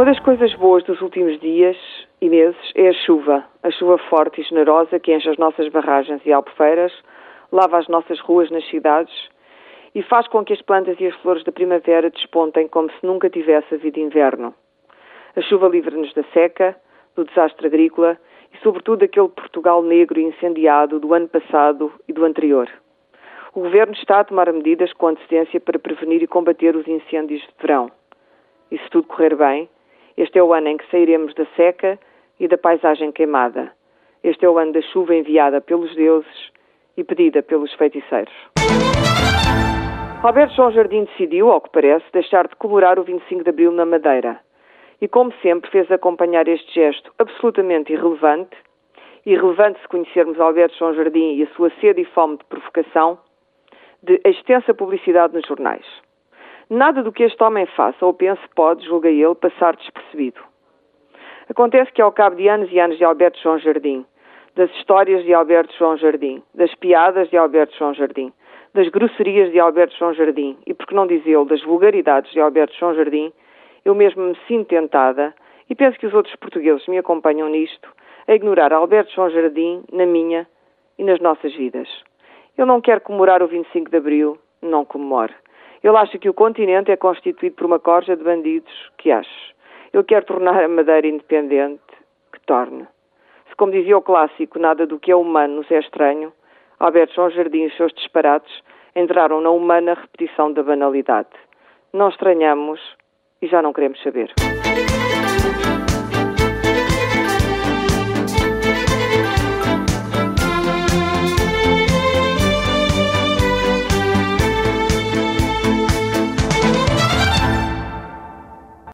Uma das coisas boas dos últimos dias e meses é a chuva. A chuva forte e generosa que enche as nossas barragens e albufeiras, lava as nossas ruas nas cidades e faz com que as plantas e as flores da primavera despontem como se nunca tivesse havido inverno. A chuva livra-nos da seca, do desastre agrícola e, sobretudo, daquele Portugal negro e incendiado do ano passado e do anterior. O Governo está a tomar medidas com antecedência para prevenir e combater os incêndios de verão. E se tudo correr bem, este é o ano em que sairemos da seca e da paisagem queimada. Este é o ano da chuva enviada pelos deuses e pedida pelos feiticeiros. Alberto João Jardim decidiu, ao que parece, deixar de colorar o 25 de Abril na Madeira. E, como sempre, fez acompanhar este gesto absolutamente irrelevante, irrelevante se conhecermos Alberto João Jardim e a sua sede e fome de provocação, de extensa publicidade nos jornais. Nada do que este homem faça ou pense pode, julga ele, passar despercebido. Acontece que, ao cabo de anos e anos de Alberto João Jardim, das histórias de Alberto João Jardim, das piadas de Alberto João Jardim, das grosserias de Alberto João Jardim e, por que não dizê-lo, das vulgaridades de Alberto João Jardim, eu mesmo me sinto tentada, e penso que os outros portugueses me acompanham nisto, a ignorar Alberto João Jardim na minha e nas nossas vidas. Eu não quero comemorar o 25 de Abril, não comemore. Ele acha que o continente é constituído por uma corja de bandidos, que acho. Ele quer tornar a Madeira independente, que torne. Se, como dizia o clássico, nada do que é humano nos é estranho, Alberto João Jardim e seus disparates entraram na humana repetição da banalidade. Não estranhamos e já não queremos saber.